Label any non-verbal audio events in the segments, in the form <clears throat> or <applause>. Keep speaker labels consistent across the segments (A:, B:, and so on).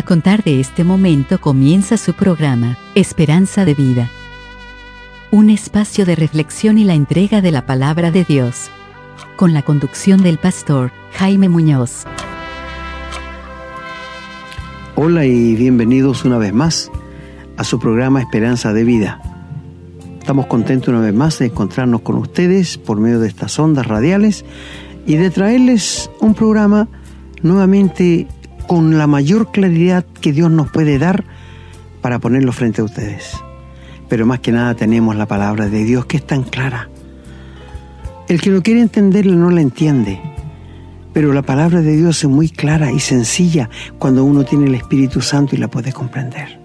A: A contar de este momento comienza su programa, Esperanza de Vida. Un espacio de reflexión y la entrega de la palabra de Dios. Con la conducción del pastor Jaime Muñoz.
B: Hola y bienvenidos una vez más a su programa Esperanza de Vida. Estamos contentos una vez más de encontrarnos con ustedes por medio de estas ondas radiales y de traerles un programa nuevamente con la mayor claridad que Dios nos puede dar para ponerlo frente a ustedes. Pero más que nada tenemos la palabra de Dios que es tan clara. El que no quiere entenderla no la entiende. Pero la palabra de Dios es muy clara y sencilla cuando uno tiene el Espíritu Santo y la puede comprender.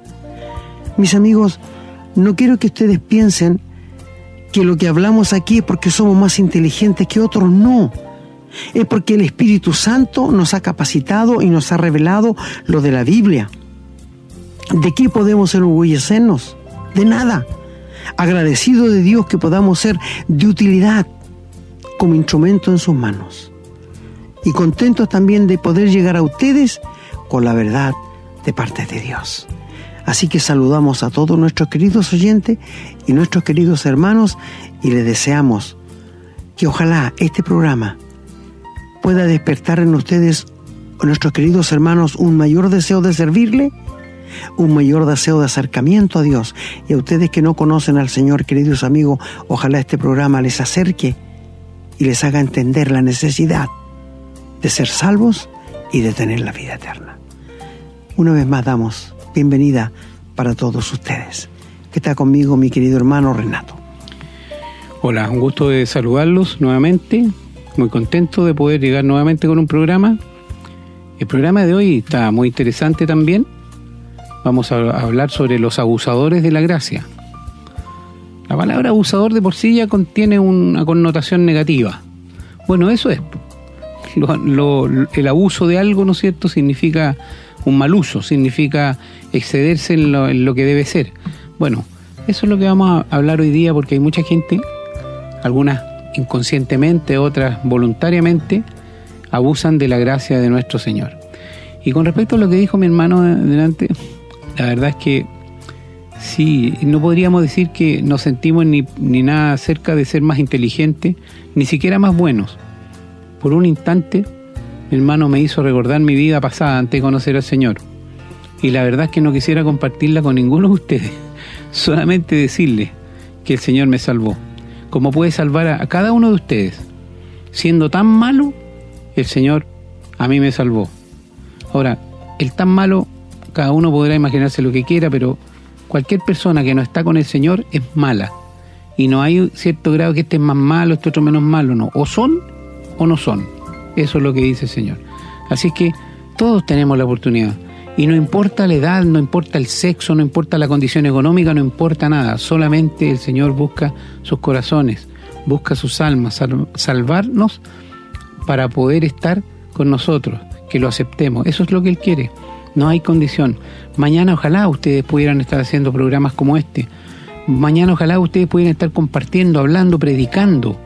B: Mis amigos, no quiero que ustedes piensen que lo que hablamos aquí es porque somos más inteligentes que otros. No es porque el Espíritu Santo nos ha capacitado y nos ha revelado lo de la Biblia. ¿De qué podemos enorgullecernos? De nada. Agradecido de Dios que podamos ser de utilidad como instrumento en sus manos. Y contentos también de poder llegar a ustedes con la verdad de parte de Dios. Así que saludamos a todos nuestros queridos oyentes y nuestros queridos hermanos y les deseamos que ojalá este programa pueda despertar en ustedes, nuestros queridos hermanos, un mayor deseo de servirle, un mayor deseo de acercamiento a Dios. Y a ustedes que no conocen al Señor, queridos amigos, ojalá este programa les acerque y les haga entender la necesidad de ser salvos y de tener la vida eterna. Una vez más damos bienvenida para todos ustedes. Que está conmigo mi querido hermano Renato.
C: Hola, un gusto de saludarlos nuevamente muy contento de poder llegar nuevamente con un programa. El programa de hoy está muy interesante también. Vamos a hablar sobre los abusadores de la gracia. La palabra abusador de por sí ya contiene una connotación negativa. Bueno, eso es. el abuso de algo, ¿no es cierto?, significa un mal uso, significa excederse en lo, en lo que debe ser. Bueno, eso es lo que vamos a hablar hoy día porque hay mucha gente, algunas inconscientemente, otras voluntariamente, abusan de la gracia de nuestro Señor. Y con respecto a lo que dijo mi hermano delante, la verdad es que sí, no podríamos decir que nos sentimos ni, ni nada cerca de ser más inteligentes, ni siquiera más buenos. Por un instante, mi hermano me hizo recordar mi vida pasada antes de conocer al Señor. Y la verdad es que no quisiera compartirla con ninguno de ustedes, <laughs> solamente decirle que el Señor me salvó como puede salvar a, cada uno de ustedes. Siendo tan malo, el Señor a mí me salvó. Ahora, el tan malo, cada uno podrá imaginarse lo que quiera, pero cualquier persona que no está con el Señor es mala. Y no hay cierto grado que este es más malo, este otro menos malo, no. O son o no son. Eso es lo que dice el Señor. Así que todos tenemos la oportunidad. Y no importa la edad, no importa el sexo, no importa la condición económica, no importa nada. Solamente el Señor busca sus corazones, busca sus almas, salvarnos para poder estar con nosotros, que lo aceptemos. Eso es lo que Él quiere. No hay condición. Mañana ojalá ustedes pudieran estar haciendo programas como este. Mañana ojalá ustedes pudieran estar compartiendo, hablando, predicando.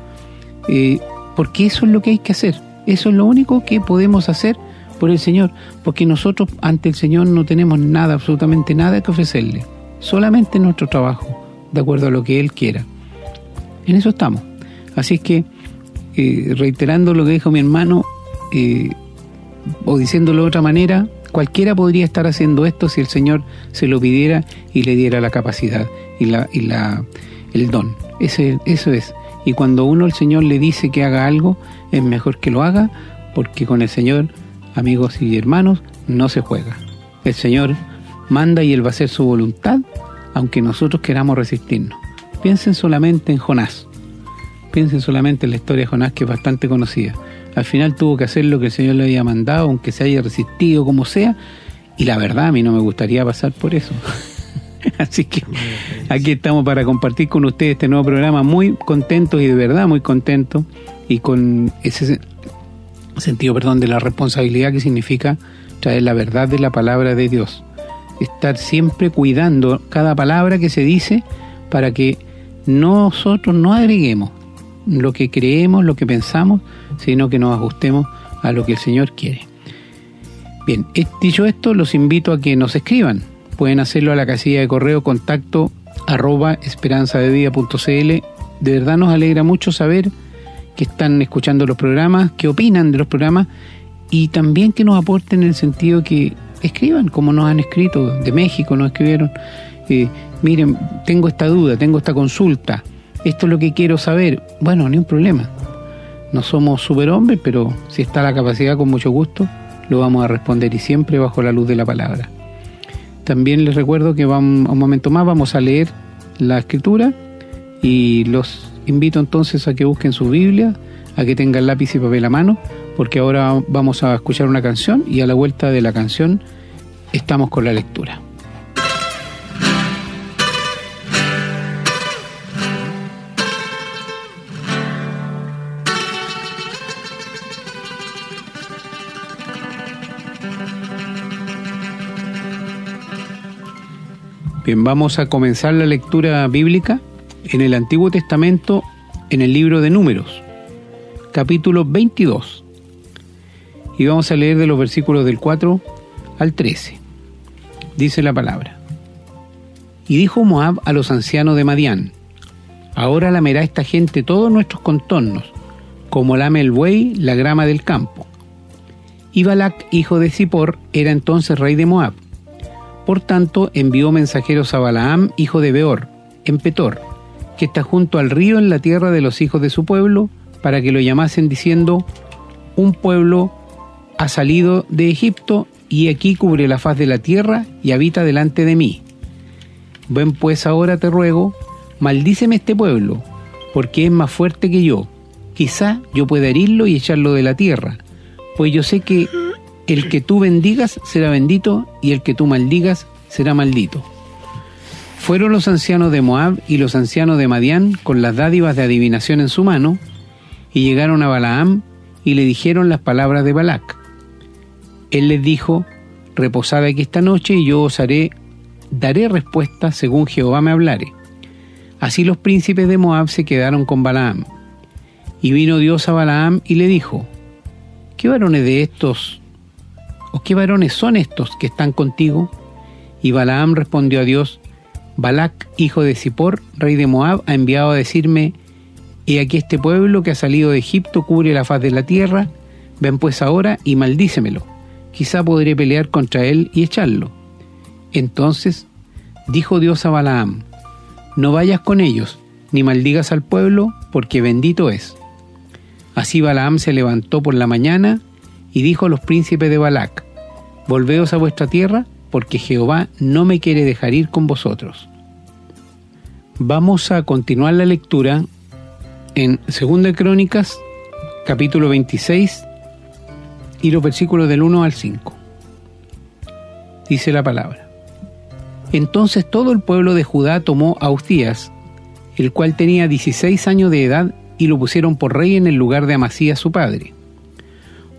C: Eh, porque eso es lo que hay que hacer. Eso es lo único que podemos hacer por el Señor, porque nosotros ante el Señor no tenemos nada, absolutamente nada que ofrecerle, solamente nuestro trabajo, de acuerdo a lo que Él quiera. En eso estamos. Así es que, eh, reiterando lo que dijo mi hermano, eh, o diciéndolo de otra manera, cualquiera podría estar haciendo esto si el Señor se lo pidiera y le diera la capacidad y, la, y la, el don. Ese, eso es. Y cuando uno el Señor le dice que haga algo, es mejor que lo haga, porque con el Señor amigos y hermanos, no se juega. El Señor manda y Él va a hacer su voluntad, aunque nosotros queramos resistirnos. Piensen solamente en Jonás. Piensen solamente en la historia de Jonás, que es bastante conocida. Al final tuvo que hacer lo que el Señor le había mandado, aunque se haya resistido como sea, y la verdad a mí no me gustaría pasar por eso. <laughs> Así que aquí estamos para compartir con ustedes este nuevo programa, muy contentos y de verdad muy contentos, y con ese sentido, perdón, de la responsabilidad que significa traer la verdad de la palabra de Dios. Estar siempre cuidando cada palabra que se dice para que nosotros no agreguemos lo que creemos, lo que pensamos, sino que nos ajustemos a lo que el Señor quiere. Bien, dicho esto, los invito a que nos escriban. Pueden hacerlo a la casilla de correo contacto arroba esperanzadevida.cl. De verdad nos alegra mucho saber que están escuchando los programas, qué opinan de los programas y también que nos aporten en el sentido que escriban como nos han escrito, de México nos escribieron, eh, miren, tengo esta duda, tengo esta consulta, esto es lo que quiero saber. Bueno, ni un problema. No somos superhombres, pero si está la capacidad, con mucho gusto, lo vamos a responder y siempre bajo la luz de la palabra. También les recuerdo que vamos, un momento más vamos a leer la escritura y los invito entonces a que busquen su Biblia, a que tengan lápiz y papel a mano, porque ahora vamos a escuchar una canción y a la vuelta de la canción estamos con la lectura. Bien, vamos a comenzar la lectura bíblica en el Antiguo Testamento, en el libro de Números, capítulo 22. Y vamos a leer de los versículos del 4 al 13. Dice la palabra. Y dijo Moab a los ancianos de Madián, ahora lamerá esta gente todos nuestros contornos, como lame el buey la grama del campo. Y Balac, hijo de Zippor, era entonces rey de Moab. Por tanto, envió mensajeros a Balaam, hijo de Beor, en Petor, que está junto al río en la tierra de los hijos de su pueblo, para que lo llamasen diciendo, un pueblo ha salido de Egipto y aquí cubre la faz de la tierra y habita delante de mí. Ven pues ahora te ruego, maldíceme este pueblo, porque es más fuerte que yo. Quizá yo pueda herirlo y echarlo de la tierra, pues yo sé que el que tú bendigas será bendito y el que tú maldigas será maldito. Fueron los ancianos de Moab y los ancianos de Madián con las dádivas de adivinación en su mano, y llegaron a Balaam y le dijeron las palabras de Balac. Él les dijo, reposad aquí esta noche y yo os haré, daré respuesta según Jehová me hablare. Así los príncipes de Moab se quedaron con Balaam. Y vino Dios a Balaam y le dijo, ¿qué varones de estos, o qué varones son estos que están contigo? Y Balaam respondió a Dios, Balac, hijo de Zippor, rey de Moab, ha enviado a decirme, He aquí este pueblo que ha salido de Egipto cubre la faz de la tierra, ven pues ahora y maldícemelo, quizá podré pelear contra él y echarlo. Entonces dijo Dios a Balaam, No vayas con ellos, ni maldigas al pueblo, porque bendito es. Así Balaam se levantó por la mañana y dijo a los príncipes de Balac, Volveos a vuestra tierra, porque Jehová no me quiere dejar ir con vosotros. Vamos a continuar la lectura en 2 Crónicas, capítulo 26, y los versículos del 1 al 5. Dice la palabra. Entonces todo el pueblo de Judá tomó a Uzías, el cual tenía 16 años de edad, y lo pusieron por rey en el lugar de Amasías su padre.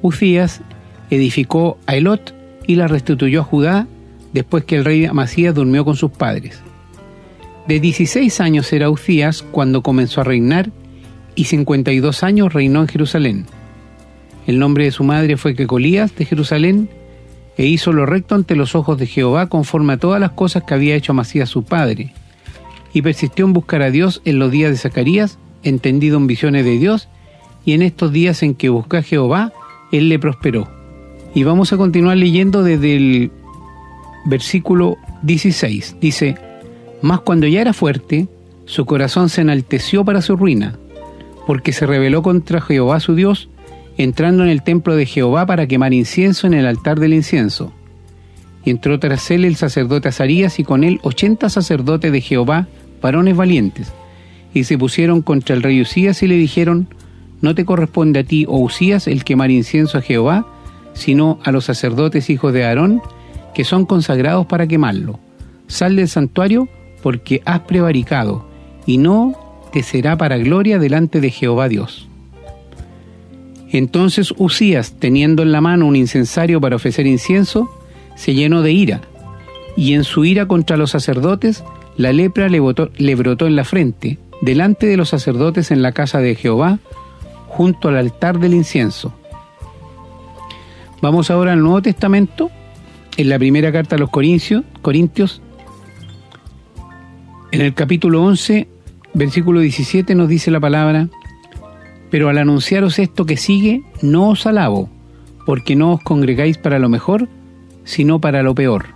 C: Uzías edificó a Elot y la restituyó a Judá después que el rey Amasías durmió con sus padres. De 16 años era Ucías cuando comenzó a reinar y 52 años reinó en Jerusalén. El nombre de su madre fue Kecolías de Jerusalén e hizo lo recto ante los ojos de Jehová conforme a todas las cosas que había hecho Amasías su padre. Y persistió en buscar a Dios en los días de Zacarías, entendido en visiones de Dios, y en estos días en que buscó a Jehová, él le prosperó. Y vamos a continuar leyendo desde el versículo 16. Dice, mas cuando ya era fuerte, su corazón se enalteció para su ruina, porque se rebeló contra Jehová su Dios, entrando en el templo de Jehová para quemar incienso en el altar del incienso. Y entró tras él el sacerdote Azarías y con él ochenta sacerdotes de Jehová, varones valientes, y se pusieron contra el rey Usías y le dijeron, no te corresponde a ti, oh Usías, el quemar incienso a Jehová, sino a los sacerdotes hijos de Aarón, que son consagrados para quemarlo. Sal del santuario porque has prevaricado, y no te será para gloria delante de Jehová Dios. Entonces Usías, teniendo en la mano un incensario para ofrecer incienso, se llenó de ira, y en su ira contra los sacerdotes, la lepra le, le brotó en la frente, delante de los sacerdotes en la casa de Jehová, junto al altar del incienso. Vamos ahora al Nuevo Testamento, en la primera carta a los Corintios, Corintios en el capítulo 11, versículo 17 nos dice la palabra, pero al anunciaros esto que sigue, no os alabo, porque no os congregáis para lo mejor, sino para lo peor.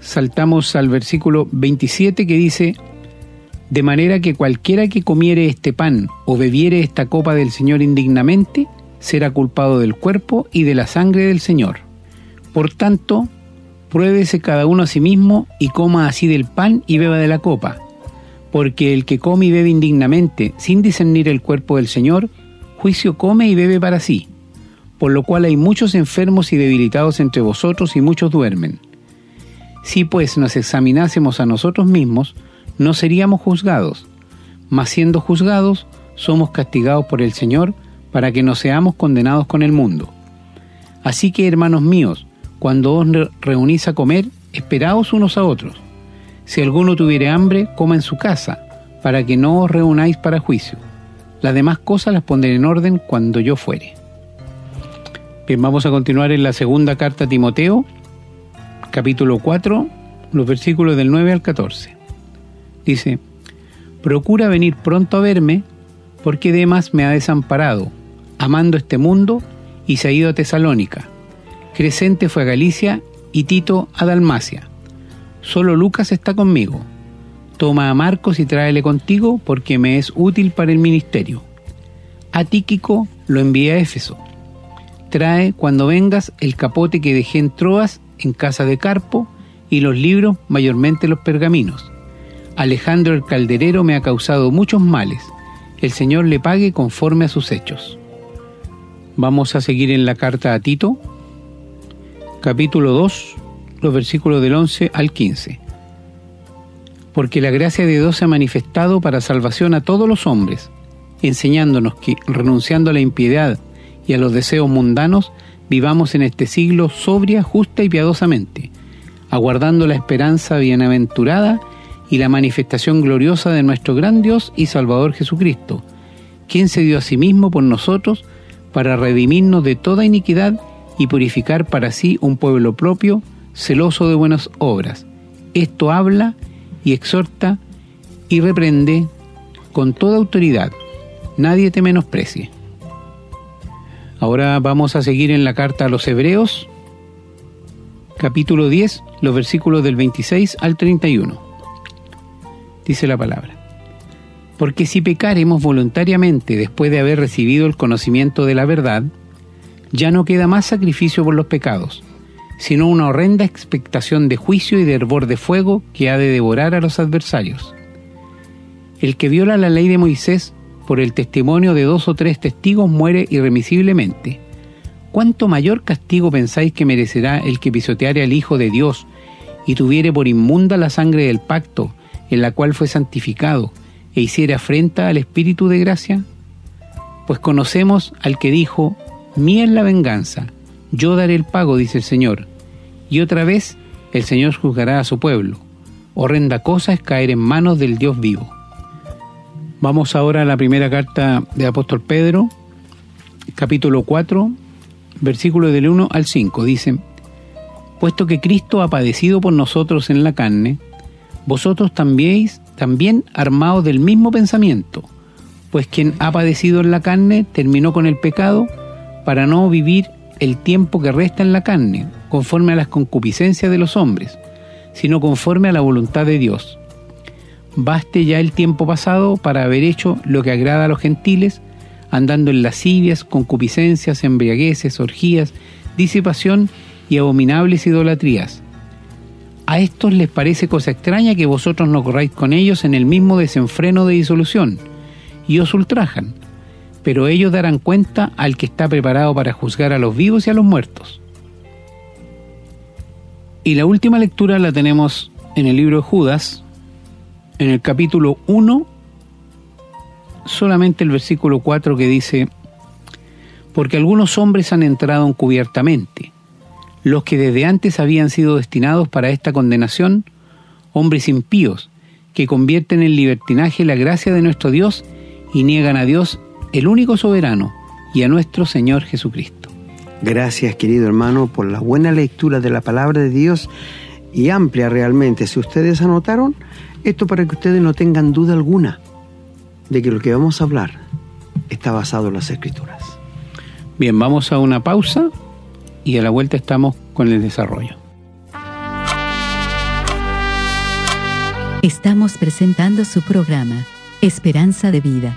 C: Saltamos al versículo 27 que dice, de manera que cualquiera que comiere este pan o bebiere esta copa del Señor indignamente, será culpado del cuerpo y de la sangre del Señor. Por tanto, pruébese cada uno a sí mismo y coma así del pan y beba de la copa, porque el que come y bebe indignamente, sin discernir el cuerpo del Señor, juicio come y bebe para sí, por lo cual hay muchos enfermos y debilitados entre vosotros y muchos duermen. Si pues nos examinásemos a nosotros mismos, no seríamos juzgados, mas siendo juzgados, somos castigados por el Señor para que no seamos condenados con el mundo. Así que, hermanos míos, cuando os reunís a comer, esperaos unos a otros. Si alguno tuviere hambre, coma en su casa, para que no os reunáis para juicio. Las demás cosas las pondré en orden cuando yo fuere. Bien, vamos a continuar en la segunda carta a Timoteo, capítulo 4, los versículos del 9 al 14. Dice, Procura venir pronto a verme, porque Demas me ha desamparado, amando este mundo, y se ha ido a Tesalónica Crescente fue a Galicia y Tito a Dalmacia. Solo Lucas está conmigo. Toma a Marcos y tráele contigo porque me es útil para el ministerio. A Tíquico lo envié a Éfeso. Trae cuando vengas el capote que dejé en Troas en casa de Carpo y los libros, mayormente los pergaminos. Alejandro el calderero me ha causado muchos males. El Señor le pague conforme a sus hechos. Vamos a seguir en la carta a Tito, capítulo 2, los versículos del 11 al 15. Porque la gracia de Dios se ha manifestado para salvación a todos los hombres, enseñándonos que, renunciando a la impiedad y a los deseos mundanos, vivamos en este siglo sobria, justa y piadosamente, aguardando la esperanza bienaventurada y la manifestación gloriosa de nuestro gran Dios y Salvador Jesucristo, quien se dio a sí mismo por nosotros para redimirnos de toda iniquidad y purificar para sí un pueblo propio, celoso de buenas obras. Esto habla y exhorta y reprende con toda autoridad. Nadie te menosprecie. Ahora vamos a seguir en la carta a los Hebreos, capítulo 10, los versículos del 26 al 31. Dice la palabra. Porque si pecaremos voluntariamente después de haber recibido el conocimiento de la verdad, ya no queda más sacrificio por los pecados, sino una horrenda expectación de juicio y de hervor de fuego que ha de devorar a los adversarios. El que viola la ley de Moisés por el testimonio de dos o tres testigos muere irremisiblemente. ¿Cuánto mayor castigo pensáis que merecerá el que pisoteare al Hijo de Dios y tuviere por inmunda la sangre del pacto en la cual fue santificado e hiciera afrenta al Espíritu de gracia? Pues conocemos al que dijo, Mía es la venganza, yo daré el pago, dice el Señor. Y otra vez el Señor juzgará a su pueblo. Horrenda cosa es caer en manos del Dios vivo. Vamos ahora a la primera carta de apóstol Pedro, capítulo 4, versículo del 1 al 5. Dice, puesto que Cristo ha padecido por nosotros en la carne, vosotros también, también armados del mismo pensamiento, pues quien ha padecido en la carne terminó con el pecado, para no vivir el tiempo que resta en la carne, conforme a las concupiscencias de los hombres, sino conforme a la voluntad de Dios. Baste ya el tiempo pasado para haber hecho lo que agrada a los gentiles, andando en lascivias, concupiscencias, embriagueces, orgías, disipación y abominables idolatrías. A estos les parece cosa extraña que vosotros no corráis con ellos en el mismo desenfreno de disolución, y os ultrajan, pero ellos darán cuenta al que está preparado para juzgar a los vivos y a los muertos. Y la última lectura la tenemos en el libro de Judas, en el capítulo 1, solamente el versículo 4 que dice, porque algunos hombres han entrado encubiertamente, los que desde antes habían sido destinados para esta condenación, hombres impíos, que convierten en libertinaje la gracia de nuestro Dios y niegan a Dios el único soberano, y a nuestro Señor Jesucristo.
B: Gracias, querido hermano, por la buena lectura de la palabra de Dios y amplia realmente. Si ustedes anotaron, esto para que ustedes no tengan duda alguna de que lo que vamos a hablar está basado en las escrituras.
C: Bien, vamos a una pausa y a la vuelta estamos con el desarrollo.
A: Estamos presentando su programa, Esperanza de Vida.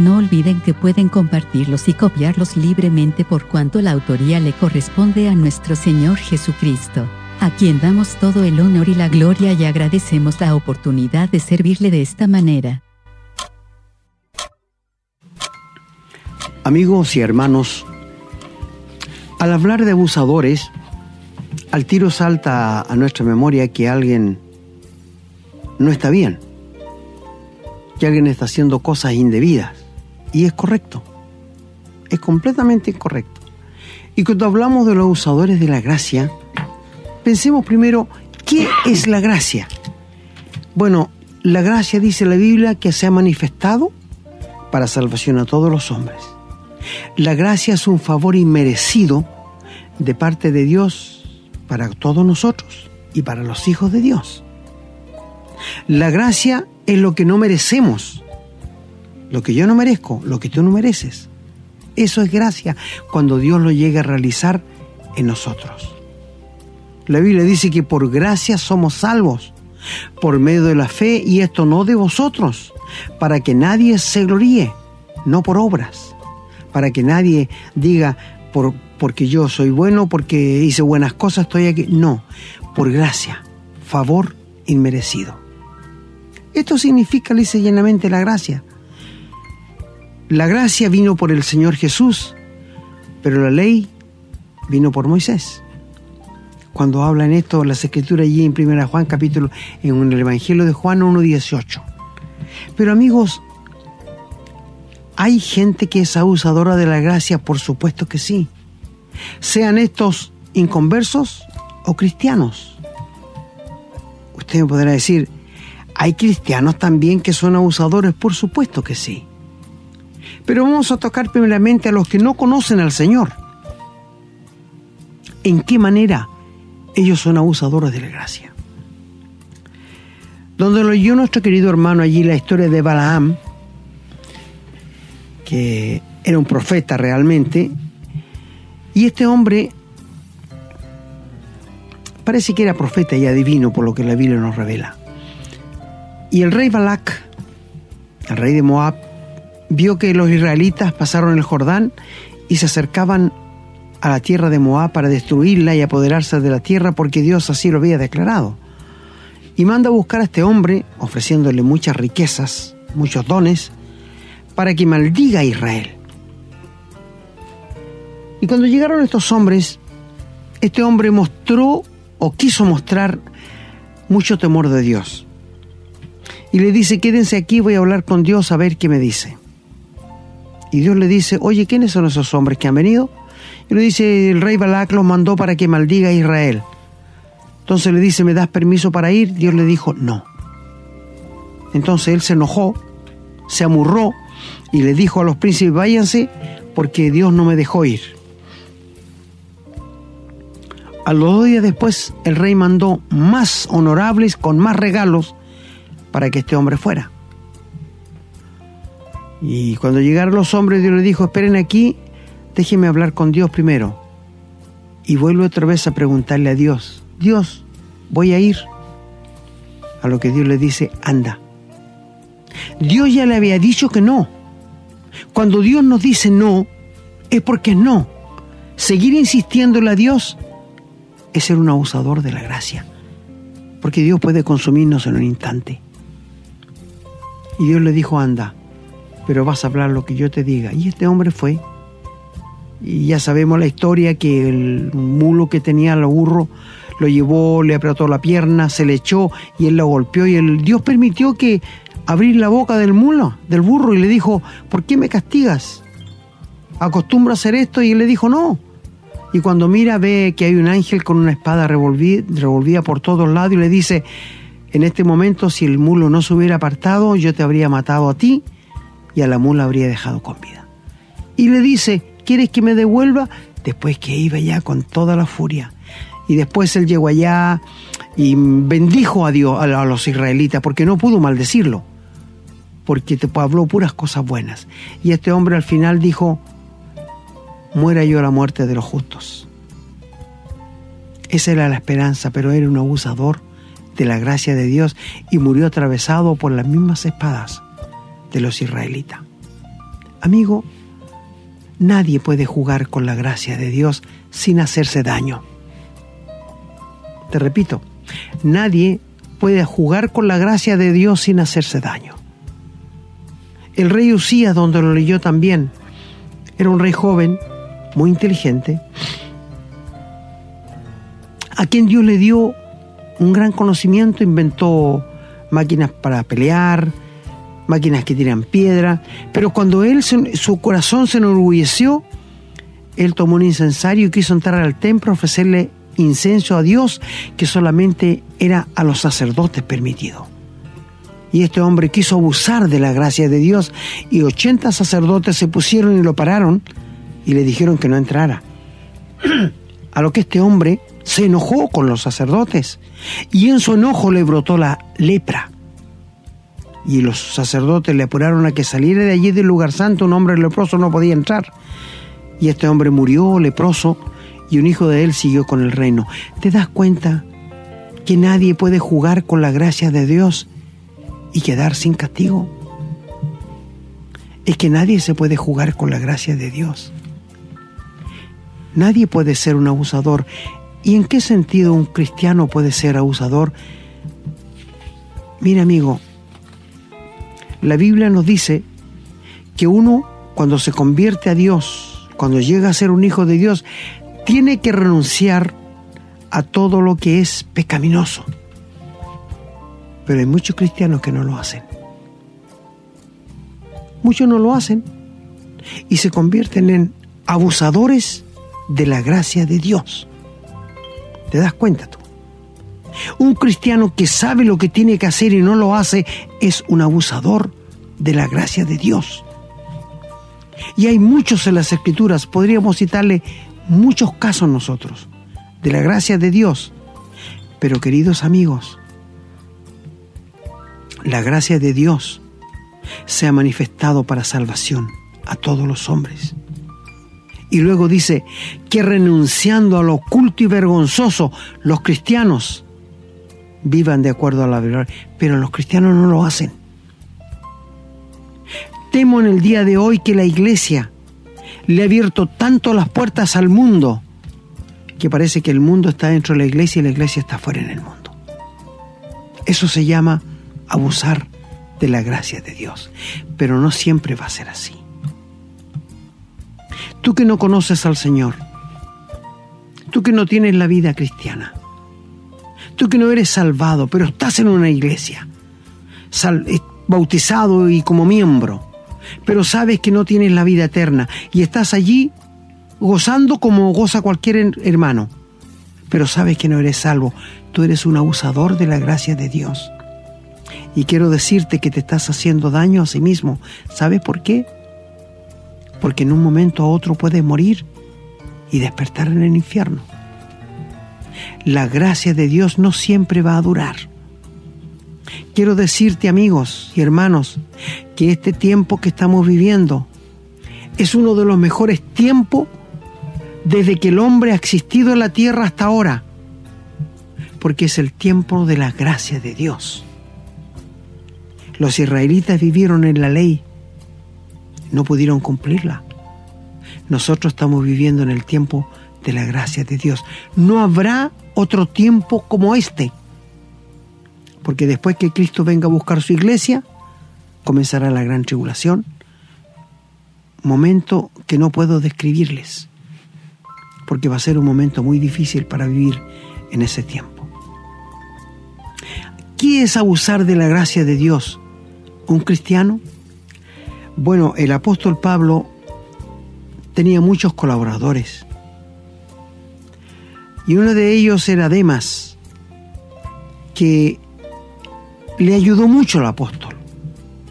A: No olviden que pueden compartirlos y copiarlos libremente por cuanto la autoría le corresponde a nuestro Señor Jesucristo, a quien damos todo el honor y la gloria y agradecemos la oportunidad de servirle de esta manera.
B: Amigos y hermanos, al hablar de abusadores, al tiro salta a nuestra memoria que alguien no está bien, que alguien está haciendo cosas indebidas. Y es correcto, es completamente incorrecto. Y cuando hablamos de los abusadores de la gracia, pensemos primero, ¿qué es la gracia? Bueno, la gracia dice la Biblia que se ha manifestado para salvación a todos los hombres. La gracia es un favor inmerecido de parte de Dios para todos nosotros y para los hijos de Dios. La gracia es lo que no merecemos, lo que yo no merezco, lo que tú no mereces. Eso es gracia cuando Dios lo llega a realizar en nosotros. La Biblia dice que por gracia somos salvos, por medio de la fe, y esto no de vosotros, para que nadie se gloríe, no por obras para que nadie diga por, porque yo soy bueno, porque hice buenas cosas, estoy aquí. No, por gracia, favor inmerecido. Esto significa lisa y llanamente la gracia. La gracia vino por el Señor Jesús, pero la ley vino por Moisés. Cuando habla en esto las escrituras allí en 1 Juan capítulo, en el Evangelio de Juan 1.18. Pero amigos, ¿Hay gente que es abusadora de la gracia? Por supuesto que sí. Sean estos inconversos o cristianos. Usted me podrá decir, ¿hay cristianos también que son abusadores? Por supuesto que sí. Pero vamos a tocar primeramente a los que no conocen al Señor. ¿En qué manera ellos son abusadores de la gracia? Donde lo oyó nuestro querido hermano allí la historia de Balaam, que era un profeta realmente, y este hombre parece que era profeta y adivino por lo que la Biblia nos revela. Y el rey Balak, el rey de Moab, vio que los israelitas pasaron el Jordán y se acercaban a la tierra de Moab para destruirla y apoderarse de la tierra porque Dios así lo había declarado. Y manda a buscar a este hombre, ofreciéndole muchas riquezas, muchos dones, para que maldiga a Israel. Y cuando llegaron estos hombres, este hombre mostró o quiso mostrar mucho temor de Dios. Y le dice, quédense aquí, voy a hablar con Dios a ver qué me dice. Y Dios le dice, oye, ¿quiénes son esos hombres que han venido? Y le dice, el rey Balak los mandó para que maldiga a Israel. Entonces le dice, ¿me das permiso para ir? Dios le dijo, no. Entonces él se enojó, se amurró y le dijo a los príncipes, váyanse porque Dios no me dejó ir. A los dos días después, el rey mandó más honorables con más regalos para que este hombre fuera. Y cuando llegaron los hombres, Dios le dijo, esperen aquí, déjenme hablar con Dios primero. Y vuelve otra vez a preguntarle a Dios, Dios, voy a ir. A lo que Dios le dice, anda. Dios ya le había dicho que no. Cuando Dios nos dice no, es porque no. Seguir insistiéndole a Dios es ser un abusador de la gracia. Porque Dios puede consumirnos en un instante. Y Dios le dijo, anda, pero vas a hablar lo que yo te diga. Y este hombre fue. Y ya sabemos la historia que el mulo que tenía al burro lo llevó, le apretó la pierna, se le echó y él lo golpeó y el Dios permitió que abrir la boca del mulo, del burro y le dijo, ¿por qué me castigas? Acostumbro a hacer esto y él le dijo, no. Y cuando mira ve que hay un ángel con una espada revolvida por todos lados y le dice, en este momento si el mulo no se hubiera apartado, yo te habría matado a ti y a la mula habría dejado con vida. Y le dice, ¿quieres que me devuelva? Después que iba ya con toda la furia. Y después él llegó allá y bendijo a Dios, a los israelitas, porque no pudo maldecirlo, porque te habló puras cosas buenas. Y este hombre al final dijo, muera yo la muerte de los justos. Esa era la esperanza, pero era un abusador de la gracia de Dios y murió atravesado por las mismas espadas de los israelitas. Amigo, nadie puede jugar con la gracia de Dios sin hacerse daño. Te repito, nadie puede jugar con la gracia de Dios sin hacerse daño. El rey Usías, donde lo leyó también, era un rey joven, muy inteligente, a quien Dios le dio un gran conocimiento, inventó máquinas para pelear, máquinas que tiran piedra, pero cuando él, su corazón se enorgulleció, él tomó un incensario y quiso entrar al templo a ofrecerle incenso a Dios que solamente era a los sacerdotes permitido. Y este hombre quiso abusar de la gracia de Dios y 80 sacerdotes se pusieron y lo pararon y le dijeron que no entrara. <clears throat> A lo que este hombre se enojó con los sacerdotes y en su enojo le brotó la lepra y los sacerdotes le apuraron a que saliera de allí del lugar santo, un hombre leproso no podía entrar. Y este hombre murió leproso y un hijo de él siguió con el reino. ¿Te das cuenta que nadie puede jugar con la gracia de Dios y quedar sin castigo? Es que nadie se puede jugar con la gracia de Dios. Nadie puede ser un abusador. ¿Y en qué sentido un cristiano puede ser abusador? Mira amigo, la Biblia nos dice que uno cuando se convierte a Dios, cuando llega a ser un hijo de Dios, tiene que renunciar a todo lo que es pecaminoso. Pero hay muchos cristianos que no lo hacen. Muchos no lo hacen y se convierten en abusadores de la gracia de Dios. ¿Te das cuenta tú? Un cristiano que sabe lo que tiene que hacer y no lo hace es un abusador de la gracia de Dios. Y hay muchos en las escrituras, podríamos citarle muchos casos nosotros, de la gracia de Dios. Pero queridos amigos, la gracia de Dios se ha manifestado para salvación a todos los hombres. Y luego dice que renunciando a lo oculto y vergonzoso, los cristianos vivan de acuerdo a la verdad, pero los cristianos no lo hacen. Temo en el día de hoy que la iglesia le ha abierto tanto las puertas al mundo que parece que el mundo está dentro de la iglesia y la iglesia está fuera en el mundo. Eso se llama abusar de la gracia de Dios, pero no siempre va a ser así. Tú que no conoces al Señor, tú que no tienes la vida cristiana, tú que no eres salvado, pero estás en una iglesia, eh, bautizado y como miembro, pero sabes que no tienes la vida eterna y estás allí gozando como goza cualquier hermano, pero sabes que no eres salvo, tú eres un abusador de la gracia de Dios. Y quiero decirte que te estás haciendo daño a sí mismo. ¿Sabes por qué? Porque en un momento a otro puedes morir y despertar en el infierno la gracia de Dios no siempre va a durar. Quiero decirte amigos y hermanos que este tiempo que estamos viviendo es uno de los mejores tiempos desde que el hombre ha existido en la tierra hasta ahora, porque es el tiempo de la gracia de Dios. Los israelitas vivieron en la ley, no pudieron cumplirla. Nosotros estamos viviendo en el tiempo de la gracia de Dios. No habrá otro tiempo como este. Porque después que Cristo venga a buscar su iglesia, comenzará la gran tribulación. Momento que no puedo describirles. Porque va a ser un momento muy difícil para vivir en ese tiempo. ¿Qué es abusar de la gracia de Dios? ¿Un cristiano? Bueno, el apóstol Pablo tenía muchos colaboradores. Y uno de ellos era Demas, que le ayudó mucho al apóstol.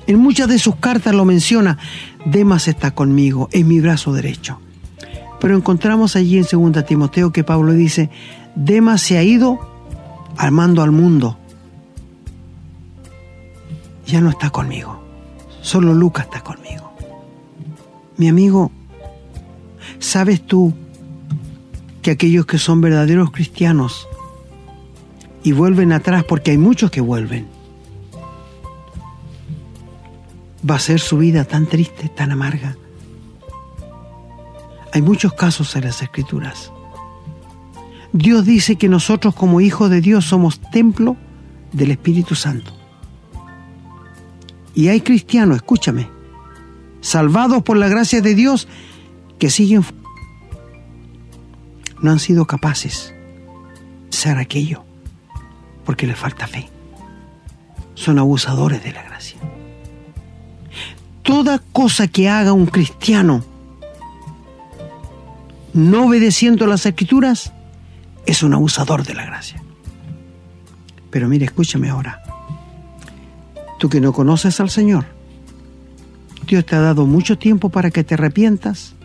B: En muchas de sus cartas lo menciona, Demas está conmigo, es mi brazo derecho. Pero encontramos allí en 2 Timoteo que Pablo dice, Demas se ha ido armando al mundo. Ya no está conmigo, solo Lucas está conmigo. Mi amigo, ¿sabes tú que aquellos que son verdaderos cristianos y vuelven atrás, porque hay muchos que vuelven, va a ser su vida tan triste, tan amarga? Hay muchos casos en las escrituras. Dios dice que nosotros como hijos de Dios somos templo del Espíritu Santo. Y hay cristianos, escúchame, salvados por la gracia de Dios, que siguen, no han sido capaces de ser aquello, porque les falta fe. Son abusadores de la gracia. Toda cosa que haga un cristiano no obedeciendo las escrituras, es un abusador de la gracia. Pero mire, escúchame ahora. Tú que no conoces al Señor, Dios te ha dado mucho tiempo para que te arrepientas,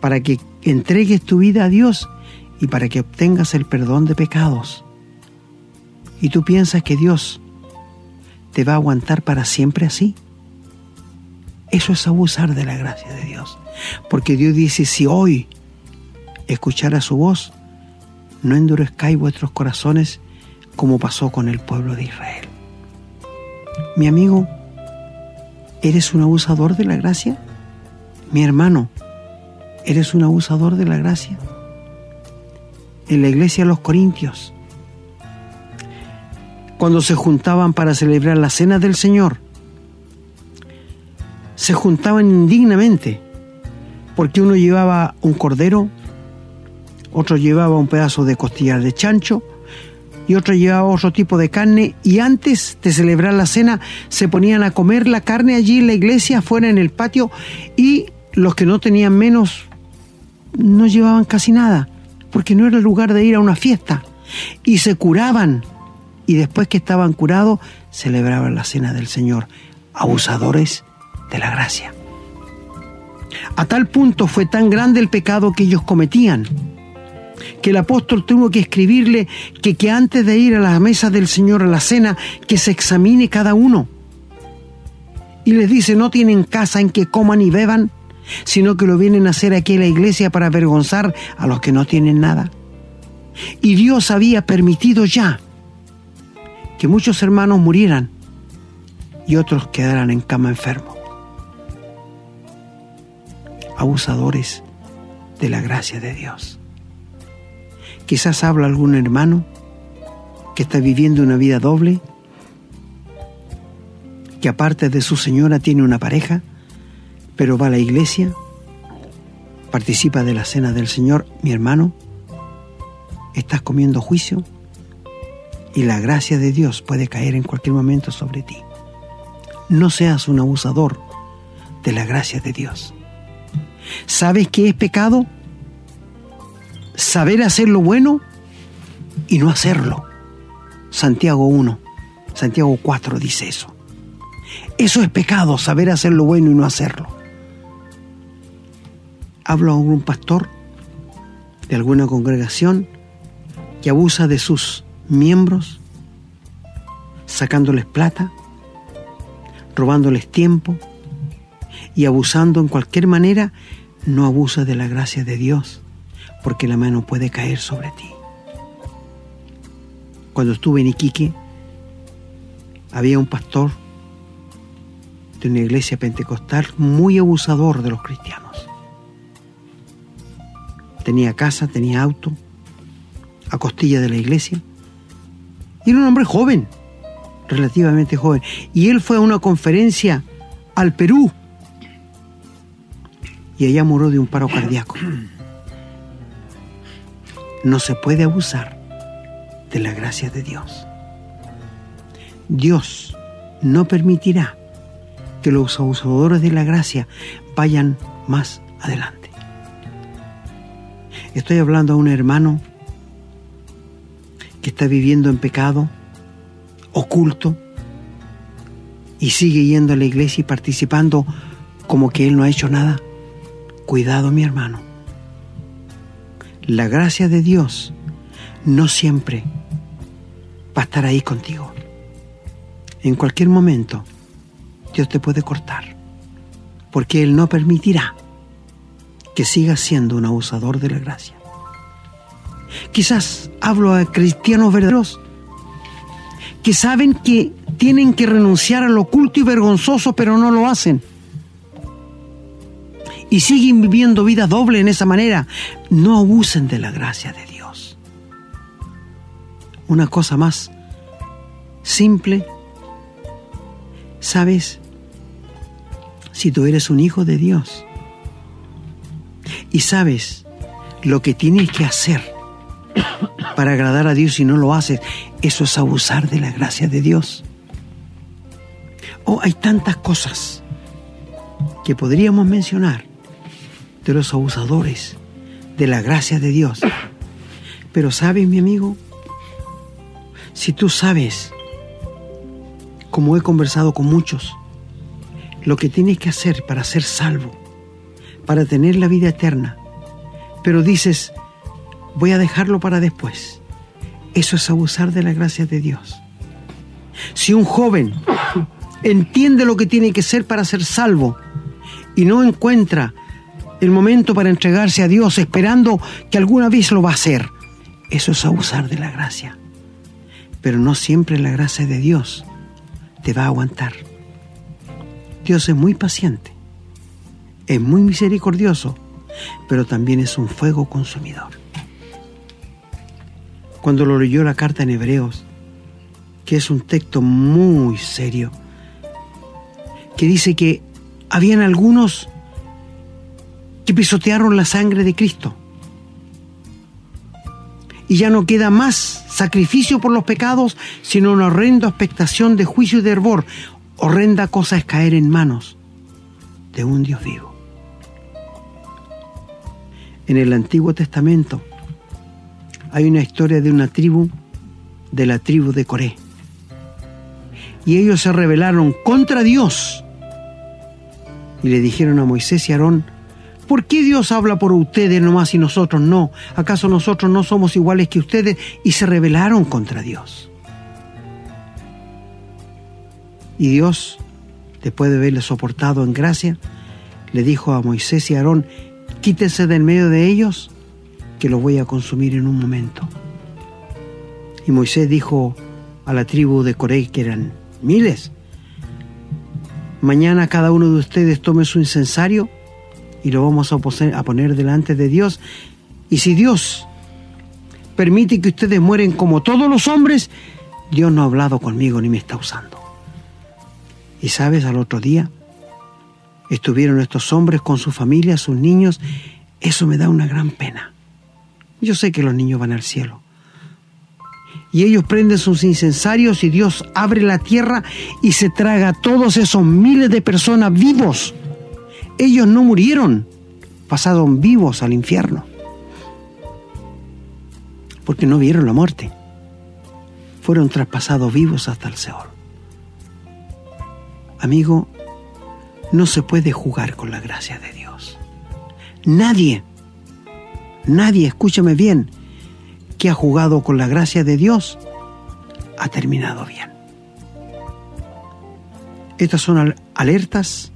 B: para que entregues tu vida a Dios y para que obtengas el perdón de pecados. Y tú piensas que Dios te va a aguantar para siempre así. Eso es abusar de la gracia de Dios. Porque Dios dice, si hoy escuchar a su voz, no endurezcáis vuestros corazones como pasó con el pueblo de Israel. Mi amigo, ¿eres un abusador de la gracia? Mi hermano, ¿eres un abusador de la gracia? En la iglesia de los Corintios, cuando se juntaban para celebrar la cena del Señor, se juntaban indignamente, porque uno llevaba un cordero otro llevaba un pedazo de costilla de chancho y otro llevaba otro tipo de carne y antes de celebrar la cena se ponían a comer la carne allí en la iglesia, fuera en el patio y los que no tenían menos no llevaban casi nada porque no era el lugar de ir a una fiesta y se curaban y después que estaban curados celebraban la cena del Señor, abusadores de la gracia. A tal punto fue tan grande el pecado que ellos cometían que el apóstol tuvo que escribirle que, que antes de ir a la mesa del Señor a la cena, que se examine cada uno. Y les dice, no tienen casa en que coman y beban, sino que lo vienen a hacer aquí en la iglesia para avergonzar a los que no tienen nada. Y Dios había permitido ya que muchos hermanos murieran y otros quedaran en cama enfermos. Abusadores de la gracia de Dios. Quizás habla algún hermano que está viviendo una vida doble, que aparte de su señora tiene una pareja, pero va a la iglesia, participa de la cena del Señor, mi hermano, estás comiendo juicio y la gracia de Dios puede caer en cualquier momento sobre ti. No seas un abusador de la gracia de Dios. ¿Sabes qué es pecado? saber hacer lo bueno y no hacerlo. Santiago 1, Santiago 4 dice eso. Eso es pecado, saber hacer lo bueno y no hacerlo. Hablo a un pastor de alguna congregación que abusa de sus miembros, sacándoles plata, robándoles tiempo y abusando en cualquier manera, no abusa de la gracia de Dios porque la mano puede caer sobre ti. Cuando estuve en Iquique, había un pastor de una iglesia pentecostal muy abusador de los cristianos. Tenía casa, tenía auto, a costilla de la iglesia. Y era un hombre joven, relativamente joven. Y él fue a una conferencia al Perú. Y allá murió de un paro cardíaco. No se puede abusar de la gracia de Dios. Dios no permitirá que los abusadores de la gracia vayan más adelante. Estoy hablando a un hermano que está viviendo en pecado, oculto, y sigue yendo a la iglesia y participando como que él no ha hecho nada. Cuidado mi hermano. La gracia de Dios no siempre va a estar ahí contigo. En cualquier momento Dios te puede cortar, porque Él no permitirá que sigas siendo un abusador de la gracia. Quizás hablo a cristianos verdaderos que saben que tienen que renunciar a lo oculto y vergonzoso, pero no lo hacen. Y siguen viviendo vida doble en esa manera. No abusen de la gracia de Dios. Una cosa más simple. ¿Sabes? Si tú eres un hijo de Dios y sabes lo que tienes que hacer para agradar a Dios y no lo haces, eso es abusar de la gracia de Dios. Oh, hay tantas cosas que podríamos mencionar de los abusadores de la gracia de Dios. Pero sabes, mi amigo, si tú sabes, como he conversado con muchos, lo que tienes que hacer para ser salvo, para tener la vida eterna, pero dices, voy a dejarlo para después. Eso es abusar de la gracia de Dios. Si un joven <laughs> entiende lo que tiene que ser para ser salvo y no encuentra el momento para entregarse a Dios esperando que alguna vez lo va a hacer, eso es abusar de la gracia. Pero no siempre la gracia de Dios te va a aguantar. Dios es muy paciente, es muy misericordioso, pero también es un fuego consumidor. Cuando lo leyó la carta en Hebreos, que es un texto muy serio, que dice que habían algunos que pisotearon la sangre de Cristo. Y ya no queda más sacrificio por los pecados, sino una horrenda expectación de juicio y de hervor. Horrenda cosa es caer en manos de un Dios vivo. En el Antiguo Testamento hay una historia de una tribu, de la tribu de Coré. Y ellos se rebelaron contra Dios y le dijeron a Moisés y Aarón, ¿por qué Dios habla por ustedes nomás y nosotros no? ¿Acaso nosotros no somos iguales que ustedes? Y se rebelaron contra Dios. Y Dios, después de haberle soportado en gracia, le dijo a Moisés y Aarón, quítense del medio de ellos, que los voy a consumir en un momento. Y Moisés dijo a la tribu de Coré, que eran miles, Mañana cada uno de ustedes tome su incensario y lo vamos a poner delante de Dios. Y si Dios permite que ustedes mueren como todos los hombres, Dios no ha hablado conmigo ni me está usando. Y sabes, al otro día estuvieron estos hombres con su familia, sus niños. Eso me da una gran pena. Yo sé que los niños van al cielo y ellos prenden sus incensarios y Dios abre la tierra y se traga a todos esos miles de personas vivos. Ellos no murieron, pasaron vivos al infierno, porque no vieron la muerte. Fueron traspasados vivos hasta el Seol. Amigo, no se puede jugar con la gracia de Dios. Nadie, nadie, escúchame bien, que ha jugado con la gracia de Dios ha terminado bien. Estas son alertas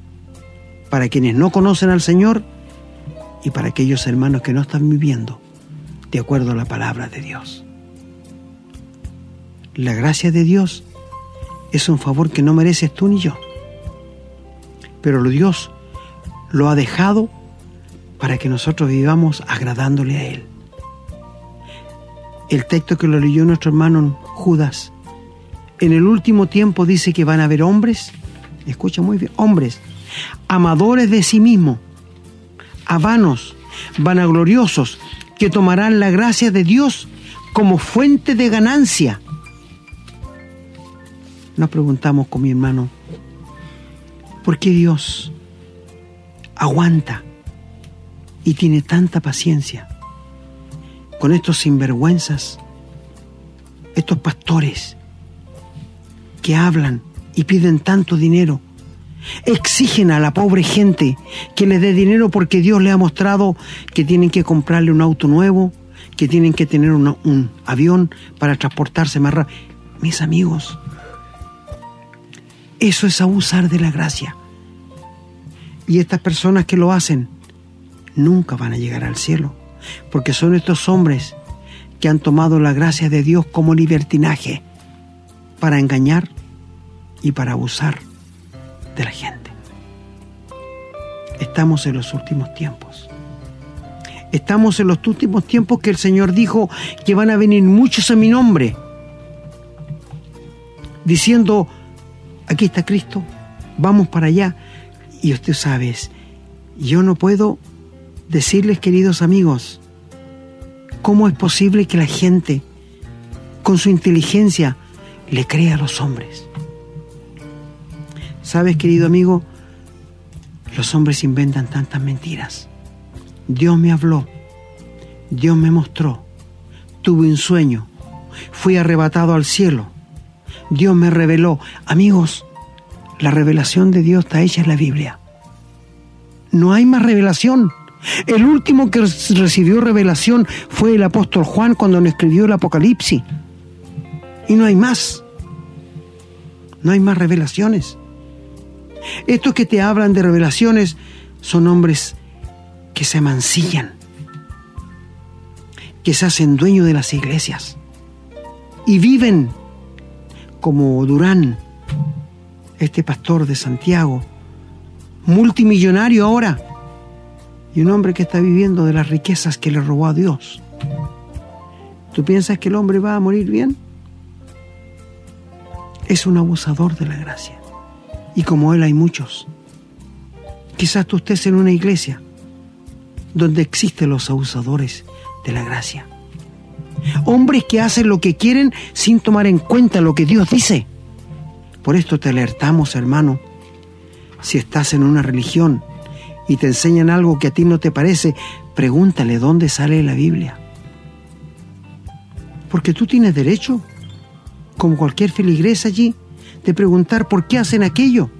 B: para quienes no conocen al Señor y para aquellos hermanos que no están viviendo de acuerdo a la palabra de Dios. La gracia de Dios es un favor que no mereces tú ni yo, pero Dios lo ha dejado para que nosotros vivamos agradándole a Él el texto que lo leyó nuestro hermano Judas. En el último tiempo dice que van a haber hombres, escucha muy bien, hombres, amadores de sí mismos, havanos, vanagloriosos, que tomarán la gracia de Dios como fuente de ganancia. Nos preguntamos con mi hermano, ¿por qué Dios aguanta y tiene tanta paciencia con estos sinvergüenzas, estos pastores que hablan y piden tanto dinero? Exigen a la pobre gente que les dé dinero porque Dios le ha mostrado que tienen que comprarle un auto nuevo, que tienen que tener un avión para transportarse más rápido. Mis amigos, eso es abusar de la gracia. Y estas personas que lo hacen nunca van a llegar al cielo, porque son estos hombres que han tomado la gracia de Dios como libertinaje para engañar y para abusar de la gente. Estamos en los últimos tiempos. Estamos en los últimos tiempos que el Señor dijo que van a venir muchos a mi nombre, diciendo, aquí está Cristo, vamos para allá. Y usted sabe, yo no puedo decirles, queridos amigos, cómo es posible que la gente, con su inteligencia, le crea a los hombres. Sabes, querido amigo, los hombres inventan tantas mentiras. Dios me habló, Dios me mostró, tuve un sueño, fui arrebatado al cielo, Dios me reveló. Amigos, la revelación de Dios está hecha en la Biblia. No hay más revelación. El último que recibió revelación fue el apóstol Juan cuando le escribió el Apocalipsis. Y no hay más. No hay más revelaciones. Estos que te hablan de revelaciones son hombres que se mancillan, que se hacen dueños de las iglesias y viven como Durán, este pastor de Santiago, multimillonario ahora, y un hombre que está viviendo de las riquezas que le robó a Dios. ¿Tú piensas que el hombre va a morir bien? Es un abusador de la gracia. Y como él hay muchos. Quizás tú estés en una iglesia donde existen los abusadores de la gracia. Hombres que hacen lo que quieren sin tomar en cuenta lo que Dios dice. Por esto te alertamos, hermano. Si estás en una religión y te enseñan algo que a ti no te parece, pregúntale dónde sale la Biblia. Porque tú tienes derecho, como cualquier filigrés allí, de preguntar por qué hacen aquello.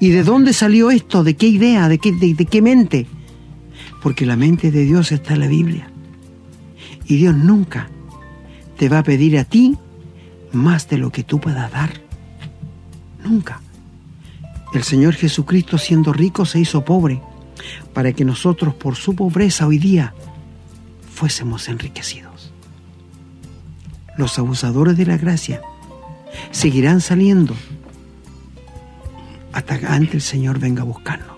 B: ¿Y de dónde salió esto? ¿De qué idea? ¿De qué, de, de qué mente? Porque la mente de Dios está en la Biblia. Y Dios nunca te va a pedir a ti más de lo que tú puedas dar. Nunca. El Señor Jesucristo siendo rico se hizo pobre para que nosotros por su pobreza hoy día fuésemos enriquecidos. Los abusadores de la gracia seguirán saliendo hasta que antes el Señor venga a buscarnos.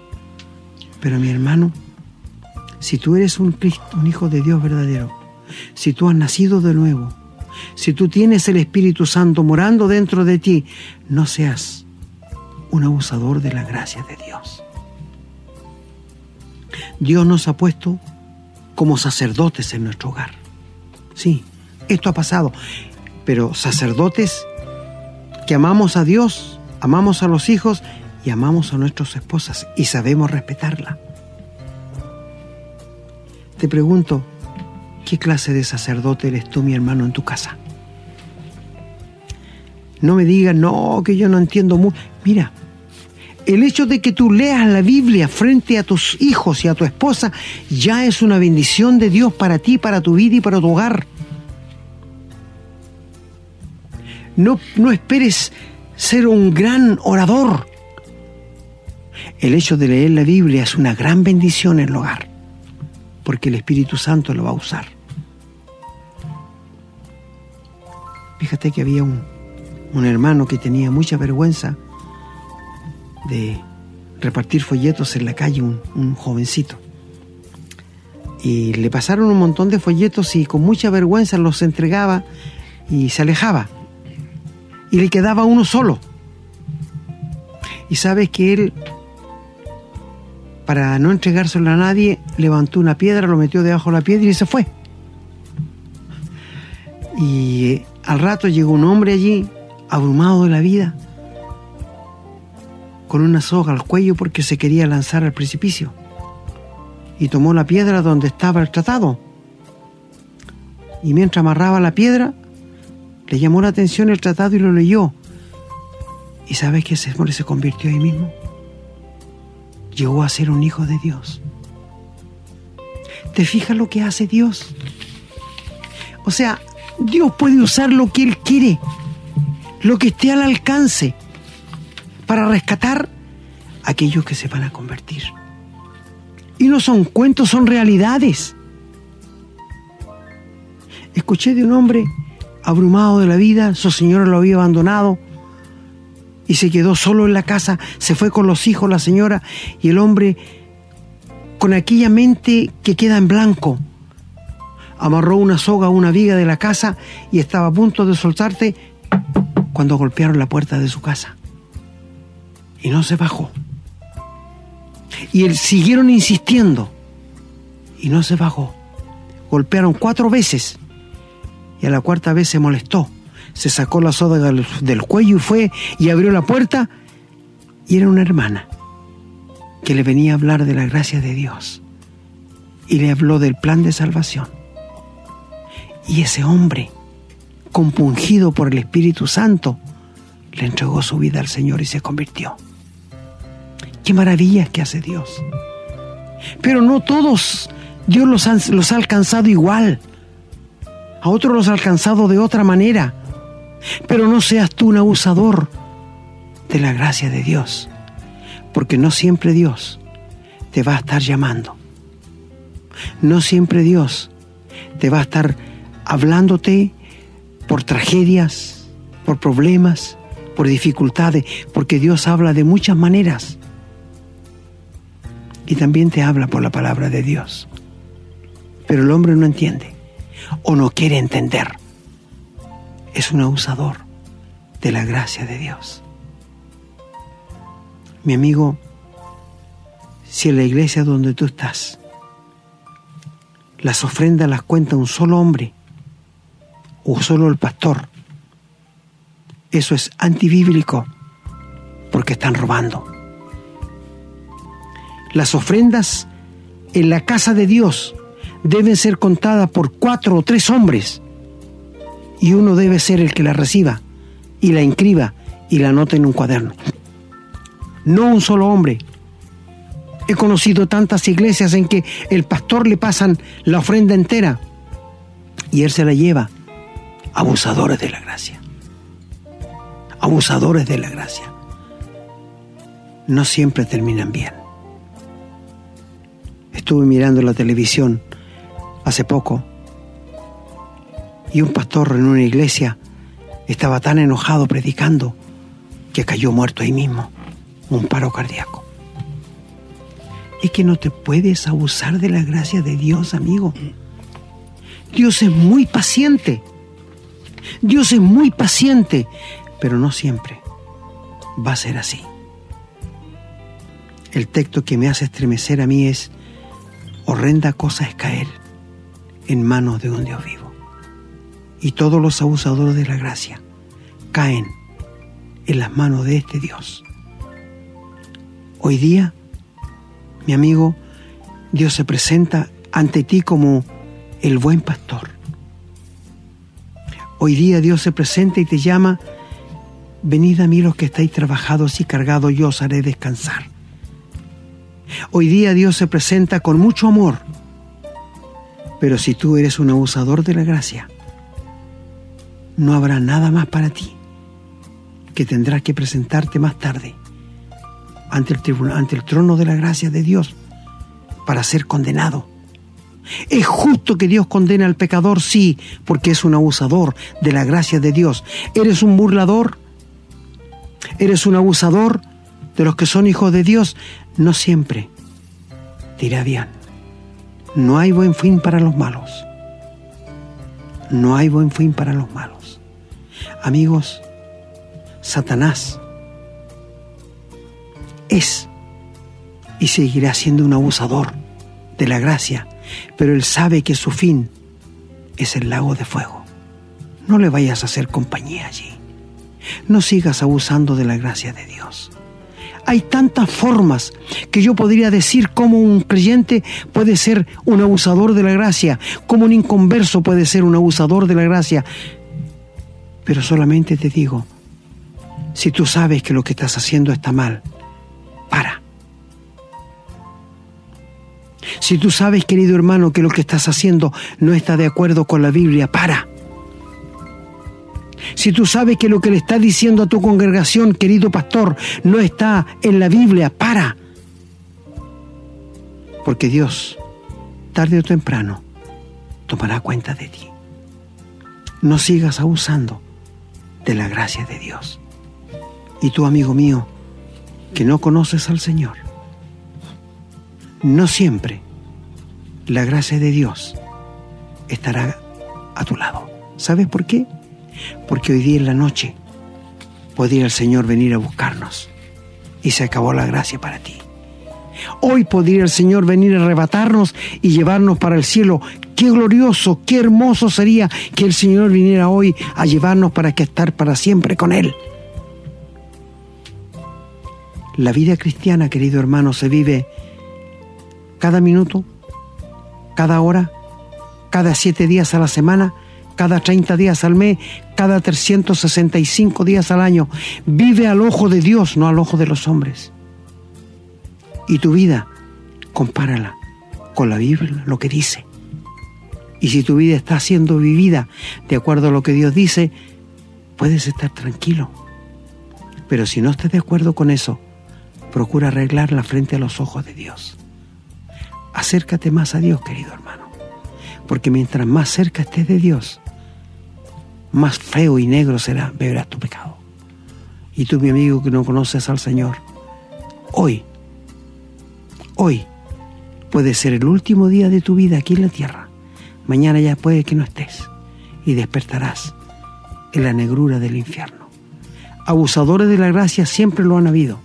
B: Pero mi hermano, si tú eres un, Cristo, un hijo de Dios verdadero, si tú has nacido de nuevo, si tú tienes el Espíritu Santo morando dentro de ti, no seas un abusador de la gracia de Dios. Dios nos ha puesto como sacerdotes en nuestro hogar. Sí, esto ha pasado, pero sacerdotes que amamos a Dios, amamos a los hijos y amamos a nuestras esposas y sabemos respetarla. Te pregunto, ¿qué clase de sacerdote eres tú, mi hermano, en tu casa? No me digas, no, que yo no entiendo mucho. Mira, el hecho de que tú leas la Biblia frente a tus hijos y a tu esposa ya es una bendición de Dios para ti, para tu vida y para tu hogar. No, no esperes ser un gran orador. El hecho de leer la Biblia es una gran bendición en el hogar, porque el Espíritu Santo lo va a usar. Fíjate que había un, un hermano que tenía mucha vergüenza de repartir folletos en la calle, un, un, jovencito. Y le pasaron un montón de folletos y con mucha vergüenza los entregaba y se alejaba. Y le quedaba uno solo. Y sabes que él, para no entregárselo a nadie, levantó una piedra, lo metió debajo de la piedra y se fue. Y eh, al rato llegó un hombre allí, abrumado de la vida, con una soga al cuello porque se quería lanzar al precipicio. Y tomó la piedra donde estaba el tratado. Y mientras amarraba la piedra, le llamó la atención el tratado y lo leyó. ¿Y sabes que ese hombre se convirtió ahí mismo? Llegó a ser un hijo de Dios. ¿Te fijas lo que hace Dios? O sea, Dios puede usar lo que Él quiere, lo que esté al alcance, para rescatar a aquellos que se van a convertir. Y no son cuentos, son realidades. Escuché de un hombre abrumado de la vida, su señora lo había abandonado y se quedó solo en la casa, se fue con los hijos la señora y el hombre con aquella mente que queda en blanco. Amarró una soga a una viga de la casa y estaba a punto de soltarse cuando golpearon la puerta de su casa. Y no se bajó. Y él siguieron insistiendo y no se bajó. Golpearon cuatro veces y a la cuarta vez se molestó. Se sacó la soga del, cuello y fue y abrió la puerta y era una hermana que le venía a hablar de la gracia de Dios y le habló del plan de salvación. Y ese hombre, compungido por el Espíritu Santo, le entregó su vida al Señor y se convirtió. Qué maravillas que hace Dios. Pero no todos Dios los, los ha alcanzado igual. A otros los ha alcanzado de otra manera. Pero no seas tú un abusador de la gracia de Dios porque no siempre Dios te va a estar llamando. No siempre Dios te va a estar hablándote por tragedias, por problemas, por dificultades, porque Dios habla de muchas maneras. Y también te habla por la palabra de Dios. Pero el hombre no entiende o no quiere entender. Es un abusador de la gracia de Dios. Mi amigo, si en la iglesia donde tú estás las ofrendas las cuenta un solo hombre o solo el pastor, eso es antibíblico porque están robando. Las ofrendas en la casa de Dios deben ser contadas por cuatro o tres hombres y uno debe ser el que la reciba y la inscriba y la anote en un cuaderno no un solo hombre. He conocido tantas iglesias en que el pastor le pasan la ofrenda entera y él se la lleva. Abusadores de la gracia. Abusadores de la gracia. No siempre terminan bien. Estuve mirando la televisión hace poco y un pastor en una iglesia estaba tan enojado predicando que cayó muerto ahí mismo un paro cardíaco. Es que no te puedes abusar de la gracia de Dios, amigo. Dios es muy paciente. Dios es muy paciente, pero no siempre va a ser así. El texto que me hace estremecer a mí es, horrenda cosa es caer en manos de un Dios vivo. Y todos los abusadores de la gracia caen en las manos de este Dios. Hoy día, mi amigo, Dios se presenta ante ti como el buen pastor. Hoy día Dios se presenta y te llama, venid a mí los que estáis trabajados y cargados, yo os haré descansar. Hoy día Dios se presenta con mucho amor, pero si tú eres un abusador de la gracia, no habrá nada más para ti que tendrás que presentarte más tarde ante el, tribunal, ante el trono de la gracia de Dios para ser condenado. Es justo que Dios condene al pecador, sí, porque es un abusador de la gracia de Dios. ¿Eres un burlador? ¿Eres un abusador de los que son hijos de Dios? No siempre te irá bien. No hay buen fin para los malos. No hay buen fin para los malos. Amigos, Satanás es y seguirá siendo un abusador de la gracia, pero él sabe que su fin es el lago de fuego. no le vayas a hacer compañía allí. No sigas abusando de la gracia de Dios. Hay tantas formas que yo podría decir cómo un creyente puede ser un abusador de la gracia, cómo un inconverso puede ser un abusador de la gracia. Pero solamente te digo, si tú sabes que lo que estás haciendo está mal, para. Si tú sabes, querido hermano, que lo que estás haciendo no está de acuerdo con la Biblia, para. Si tú sabes que lo que le está diciendo a tu congregación, querido pastor, no está en la Biblia, para. Porque Dios, tarde o temprano, tomará cuenta de ti. No sigas abusando de la gracia de Dios. Y tú, amigo mío, que no conoces al Señor, no siempre la gracia de Dios estará a tu lado. ¿Sabes por qué? Porque hoy día en la noche podría el Señor venir a buscarnos y se acabó la gracia para ti. Hoy podría el Señor venir a arrebatarnos y llevarnos para el cielo. Qué glorioso, qué hermoso sería que el Señor viniera hoy a llevarnos para que estar para siempre con Él. La vida cristiana, querido hermano, se vive cada minuto, cada hora, cada siete días a la semana, cada 30 días al mes, cada 365 días al año. Vive al ojo de Dios, no al ojo de los hombres. Y tu vida, compárala con la Biblia, lo que dice. Y si tu vida está siendo vivida de acuerdo a lo que Dios dice, puedes estar tranquilo. Pero si no estás de acuerdo con eso, procura arreglarla frente a los ojos de Dios. Acércate más a Dios, querido hermano, porque mientras más cerca estés de Dios, más feo y negro será, verás tu pecado. Y tú, mi amigo que no conoces al Señor, hoy, hoy puede ser el último día de tu vida aquí en la tierra. Mañana ya puede que no estés y despertarás en la negrura del infierno. Abusadores de la gracia siempre lo han habido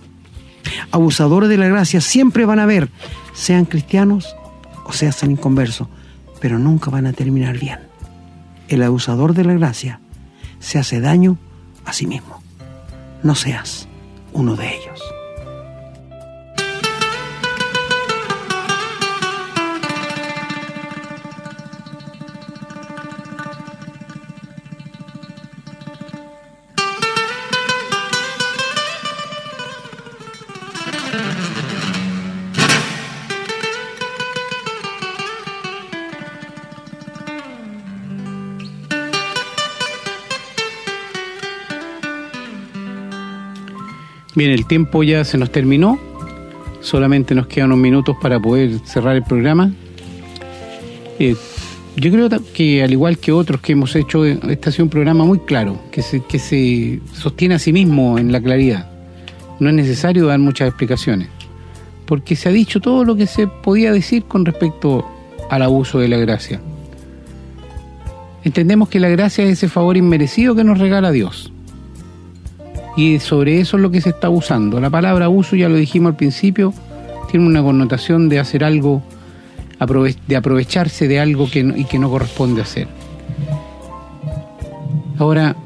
B: abusadores de la gracia siempre van a haber, sean cristianos o sean inconversos, pero nunca van a terminar bien. El abusador de la gracia se hace daño a sí mismo. No seas uno de ellos.
C: Bien, el tiempo ya se nos terminó. Solamente nos quedan unos minutos para poder cerrar el programa. Eh, yo creo que al igual que otros que hemos hecho, este ha sido un programa muy claro, que se sostiene a sí mismo en la claridad. No es necesario dar muchas explicaciones, porque se ha dicho todo lo que se podía decir con respecto al abuso de la gracia. Entendemos que la gracia es ese favor inmerecido que nos regala Dios y sobre eso es lo que se está usando. La palabra uso, ya lo dijimos al principio, tiene una connotación de hacer algo, de aprovecharse de algo que y que no corresponde hacer. Ahora,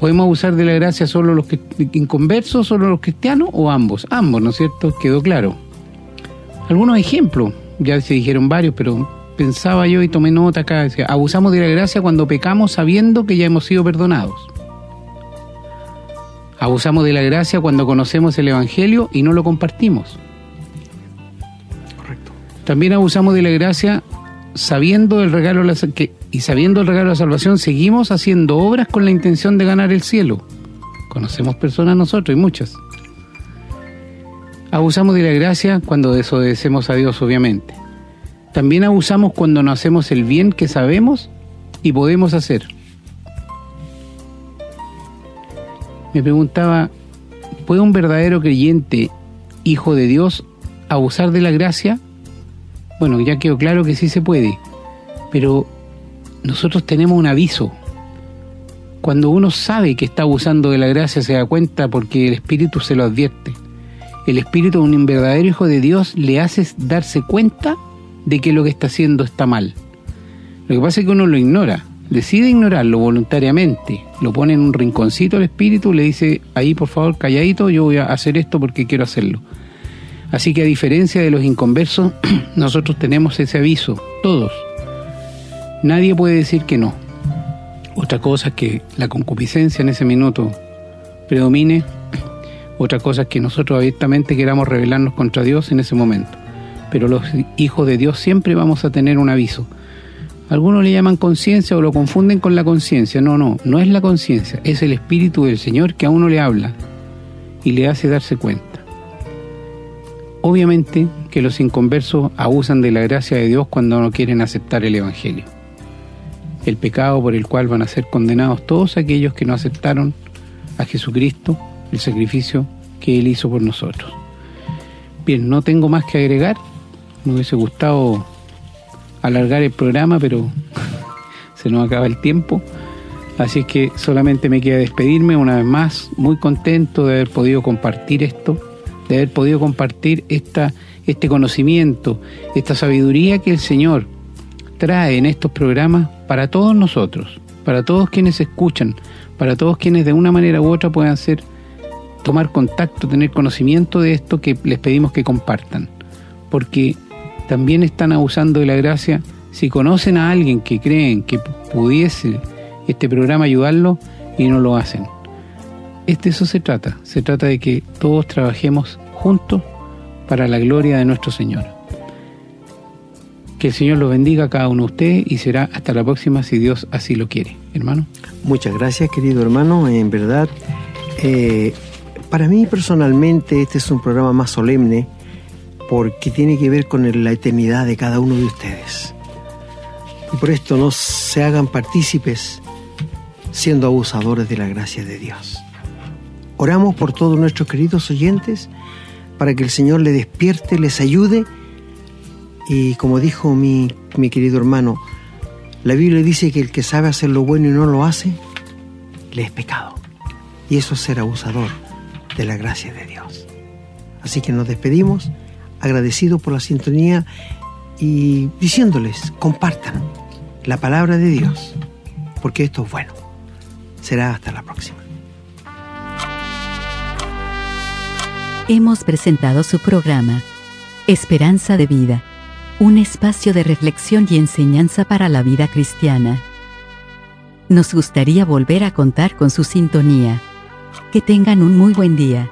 C: ¿podemos usar de la gracia solo los que, inconversos, solo los cristianos o ambos? Ambos, ¿no es cierto? Quedó claro. Algunos ejemplos, ya se dijeron varios, pero pensaba yo y tomé nota acá, decía, abusamos de la gracia cuando pecamos sabiendo que ya hemos sido perdonados. Abusamos de la gracia cuando conocemos el Evangelio y no lo compartimos.
B: Correcto.
C: También abusamos de la gracia sabiendo el regalo que, y sabiendo el regalo de la salvación seguimos haciendo obras con la intención de ganar el cielo. Conocemos personas nosotros y muchas. Abusamos de la gracia cuando desobedecemos a Dios, obviamente. También abusamos cuando no hacemos el bien que sabemos y podemos hacer. Me preguntaba, ¿puede un verdadero creyente, hijo de Dios, abusar de la gracia? Bueno, ya quedó claro que sí se puede, pero nosotros tenemos un aviso. Cuando uno sabe que está abusando de la gracia se da cuenta porque el Espíritu se lo advierte. El Espíritu de un verdadero hijo de Dios le hace darse cuenta de que lo que está haciendo está mal. Lo que pasa es que uno lo ignora. Decide ignorarlo voluntariamente, lo pone en un rinconcito el espíritu, le dice, ahí por favor, calladito, yo voy a hacer esto porque quiero hacerlo. Así que a diferencia de los inconversos, <clears throat> nosotros tenemos ese aviso, todos. Nadie puede decir que no. Otra cosa es que la concupiscencia en ese minuto predomine. <clears throat> Otra cosa es que nosotros abiertamente queramos rebelarnos contra Dios en ese momento. Pero los hijos de Dios siempre vamos a tener un aviso. Algunos le llaman conciencia o lo confunden con la conciencia. No, no, no es la conciencia, es el Espíritu del Señor que a uno le habla y le hace darse cuenta. Obviamente que los inconversos abusan de la gracia de Dios cuando no quieren aceptar el Evangelio. El pecado por el cual van a ser condenados todos aquellos que no aceptaron a Jesucristo, el sacrificio que Él hizo por nosotros. Bien, no tengo más que agregar. Me hubiese gustado alargar el programa, pero <laughs> se nos acaba el tiempo. Así es que solamente me queda despedirme una vez más, muy contento de haber podido compartir esto de haber podido compartir esta, este conocimiento, esta sabiduría que el Señor trae en estos programas para todos nosotros, para todos quienes escuchan, para todos quienes de una manera u otra puedan ser, tomar contacto, tener conocimiento de esto que les pedimos que compartan. Porque también están abusando de la gracia. Si conocen a alguien que creen que pudiese este programa ayudarlo y no lo hacen. Este eso se trata. Se trata de que todos trabajemos juntos para la gloria de nuestro Señor. Que el Señor los bendiga a cada uno de ustedes y será hasta la próxima si Dios así lo quiere. Hermano.
B: Muchas gracias, querido hermano. En verdad, eh, para mí personalmente este es un programa más solemne porque tiene que ver con la eternidad de cada uno de ustedes. Y por esto no se hagan partícipes siendo abusadores de la gracia de Dios. Oramos por todos nuestros queridos oyentes para que el Señor les despierte, les ayude. Y como dijo mi, mi querido hermano, la Biblia dice que el que sabe hacer lo bueno y no lo hace, le es pecado. Y eso es ser abusador de la gracia de Dios. Así que nos despedimos, agradecidos por la sintonía y diciéndoles, compartan la palabra de Dios, porque esto es bueno. Será hasta la próxima.
A: hemos presentado su programa, Esperanza de Vida, un espacio de reflexión y enseñanza para la vida cristiana. Nos gustaría volver a contar con su sintonía. Que tengan un muy buen día.